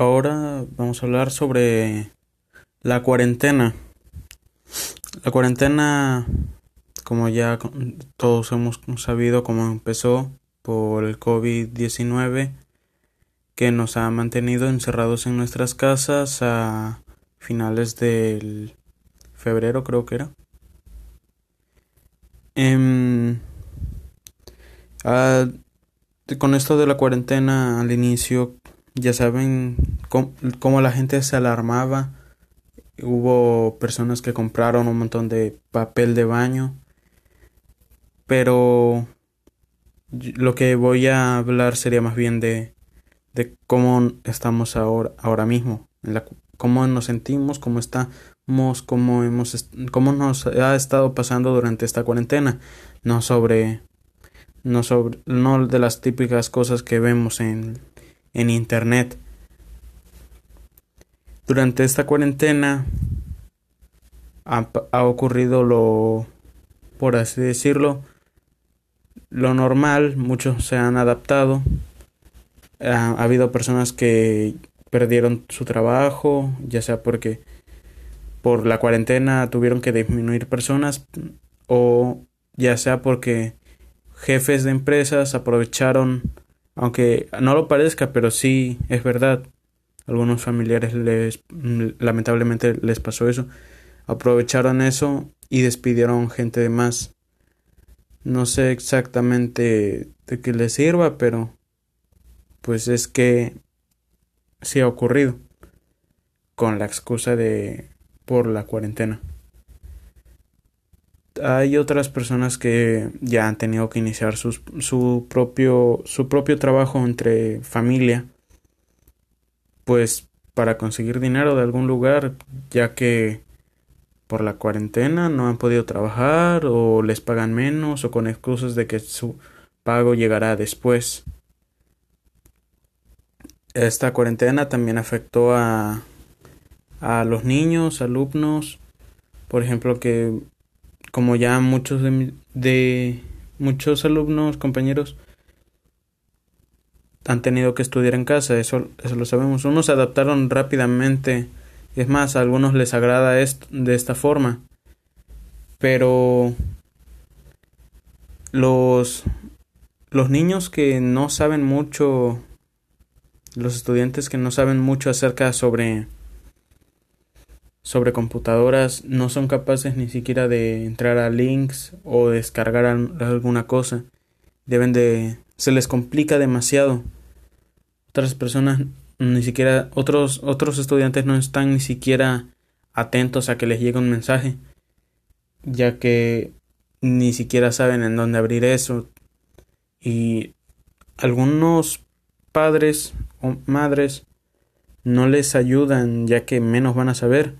Ahora vamos a hablar sobre la cuarentena. La cuarentena, como ya todos hemos sabido cómo empezó por el COVID-19, que nos ha mantenido encerrados en nuestras casas a finales del febrero, creo que era. Em, con esto de la cuarentena al inicio ya saben cómo, la gente se alarmaba. Hubo personas que compraron un montón de papel de baño. Pero lo que voy a hablar sería más bien de, de cómo estamos ahora, ahora mismo, cómo nos sentimos, cómo estamos, cómo, hemos, cómo nos ha estado pasando durante esta cuarentena, no sobre, no sobre, no de las típicas cosas que vemos en en Internet. Durante esta cuarentena ha, ocurrido lo, por así decirlo, lo normal, muchos se han adaptado. Ha, ha, habido personas que perdieron su trabajo, ya sea porque por la cuarentena tuvieron que disminuir personas o ya sea porque jefes de empresas aprovecharon aunque no lo parezca, pero sí es verdad. Algunos familiares les lamentablemente les pasó eso. Aprovecharon eso y despidieron gente de más. No sé exactamente de qué les sirva, pero pues es que sí ha ocurrido con la excusa de por la cuarentena hay otras personas que ya han tenido que iniciar su, propio, su propio trabajo entre familia, pues para conseguir dinero de algún lugar, ya que por la cuarentena no han podido trabajar o les pagan menos o con excusas de que su pago llegará después. Esta cuarentena también afectó a, a los niños, alumnos, por ejemplo, que como ya muchos de, muchos alumnos, compañeros, han tenido que estudiar en casa, eso, eso lo sabemos. Unos se adaptaron rápidamente, es más, a algunos les agrada esto de esta forma, pero los, los niños que no saben mucho, los estudiantes que no saben mucho acerca sobre sobre computadoras no son capaces ni siquiera de entrar a links o descargar alguna cosa. Deben de se les complica demasiado. Otras personas ni siquiera otros otros estudiantes no están ni siquiera atentos a que les llegue un mensaje, ya que ni siquiera saben en dónde abrir eso y algunos padres o madres no les ayudan ya que menos van a saber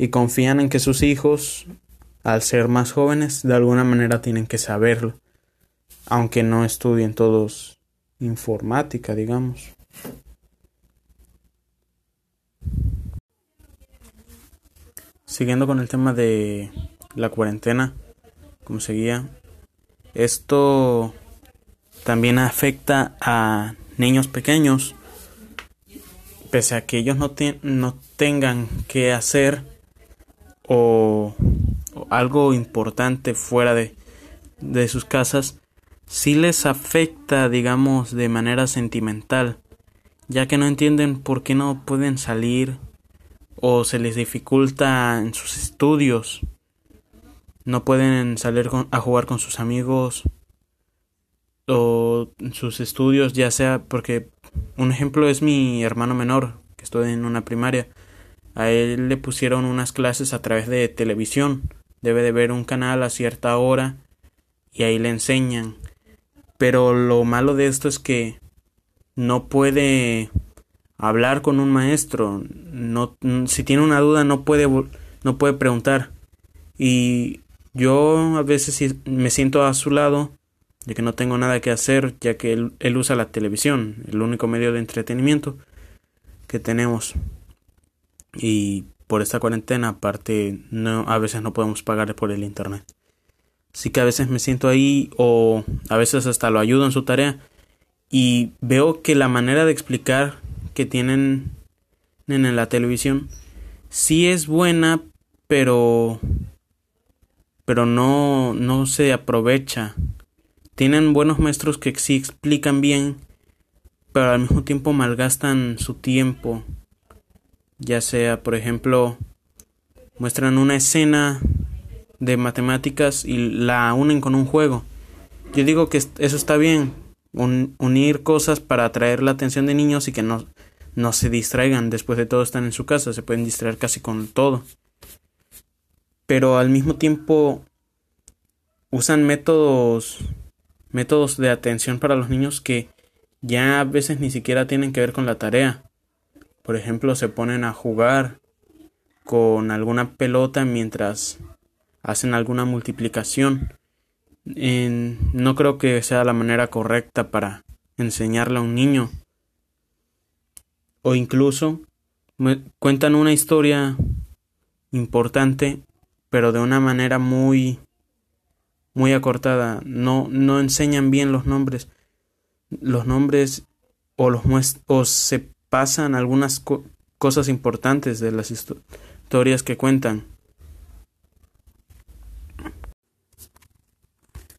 y confían en que sus hijos, al ser más jóvenes, de alguna manera tienen que saberlo, aunque no estudien todos informática, digamos. Siguiendo con el tema de la cuarentena, como seguía, esto también afecta a niños pequeños, pese a que ellos no, no tengan que hacer o, algo importante fuera de, de sus casas, sí les afecta, digamos, de manera sentimental, ya que no entienden por qué no pueden salir o se les dificulta en sus estudios, no pueden salir a jugar con sus amigos o en sus estudios, ya sea porque un ejemplo es mi hermano menor, que estoy en una primaria. A él le pusieron unas clases a través de televisión. Debe de ver un canal a cierta hora y ahí le enseñan. Pero lo malo de esto es que no puede hablar con un maestro. No, si tiene una duda no puede, no puede preguntar. Y yo a veces me siento a su lado de que no tengo nada que hacer ya que él usa la televisión, el único medio de entretenimiento que tenemos y por esta cuarentena aparte no a veces no podemos pagar por el internet así que a veces me siento ahí o a veces hasta lo ayudo en su tarea y veo que la manera de explicar que tienen en la televisión sí es buena, pero pero no no se aprovecha. Tienen buenos maestros que sí explican bien, pero al mismo tiempo malgastan su tiempo. Ya sea, por ejemplo, muestran una escena de matemáticas y la unen con un juego. Yo digo que eso está bien, unir cosas para atraer la atención de niños y que no, no se distraigan. Después de todo están en su casa, se pueden distraer casi con todo. Pero al mismo tiempo usan métodos métodos de atención para los niños que ya a veces ni siquiera tienen que ver con la tarea. Por ejemplo, se ponen a jugar con alguna pelota mientras hacen alguna multiplicación. no creo que sea la manera correcta para enseñarle a un niño. O incluso cuentan una historia importante, pero de una manera muy muy acortada. No, no enseñan bien los nombres. Los nombres o los o se pasan algunas cosas importantes de las historias que cuentan.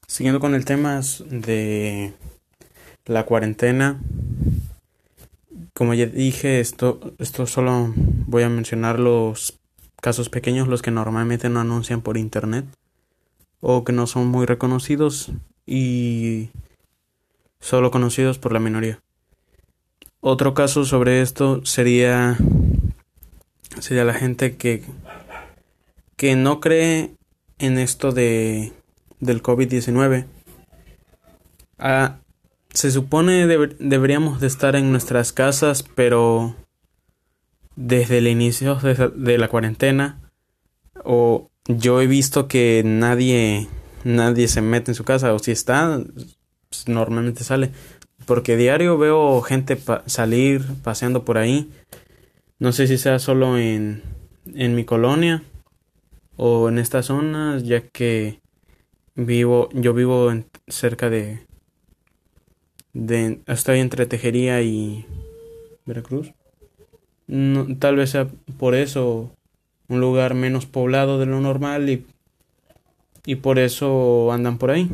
Siguiendo con el tema de la cuarentena, como ya dije, esto, esto solo voy a mencionar los casos pequeños, los que normalmente no anuncian por internet o que no son muy reconocidos y solo conocidos por la minoría. Otro caso sobre esto sería sería la gente que que no cree en esto de del COVID-19. Ah, se supone que deberíamos de estar en nuestras casas, pero desde el inicio de, la cuarentena o yo he visto que nadie nadie se mete en su casa o si está pues, normalmente sale porque diario veo gente salir paseando por ahí no sé si sea solo en en mi colonia o en esta zona ya que Vivo, yo vivo en, cerca de, de, estoy entre Tejería y Veracruz. No, tal vez sea por eso un lugar menos poblado de lo normal y, y por eso andan por ahí.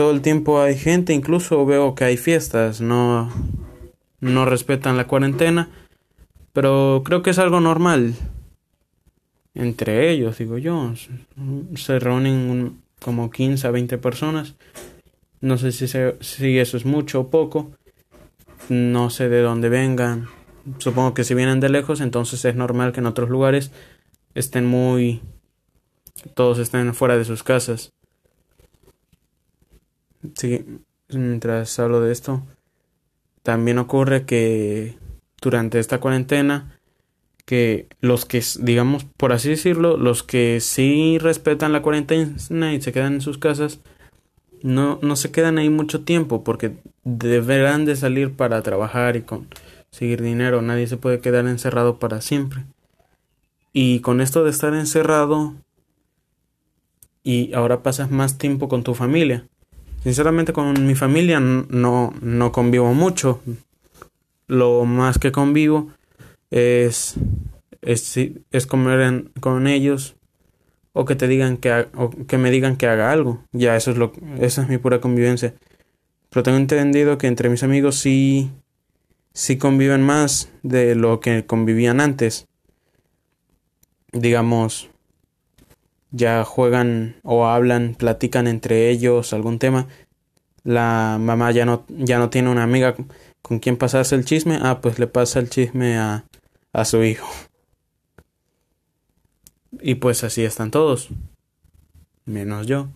Todo el tiempo hay gente, incluso veo que hay fiestas, no, no respetan la cuarentena, pero creo que es algo normal entre ellos, digo yo. Se reúnen como 15 a 20 personas. No sé si, si eso es mucho o poco. No sé de dónde vengan. Supongo que si vienen de lejos, entonces es normal que en otros lugares estén muy... Todos estén fuera de sus casas. Sí, mientras hablo de esto, también ocurre que durante esta cuarentena que los que, digamos, por así decirlo, los que sí respetan la cuarentena y se quedan en sus casas, no, no se quedan ahí mucho tiempo porque deberán de salir para trabajar y conseguir dinero. Nadie se puede quedar encerrado para siempre. Y con esto de estar encerrado y ahora pasas más tiempo con tu familia. Sinceramente con mi familia no, no convivo mucho. Lo más que convivo es, es, es comer con ellos o que te digan que o que me digan que haga algo. Ya eso es lo esa es mi pura convivencia. Pero tengo entendido que entre mis amigos sí sí conviven más de lo que convivían antes. Digamos ya juegan o hablan, platican entre ellos algún tema. La mamá ya no ya no tiene una amiga con quien pasarse el chisme. Ah, pues le pasa el chisme a a su hijo. Y pues así están todos, menos yo.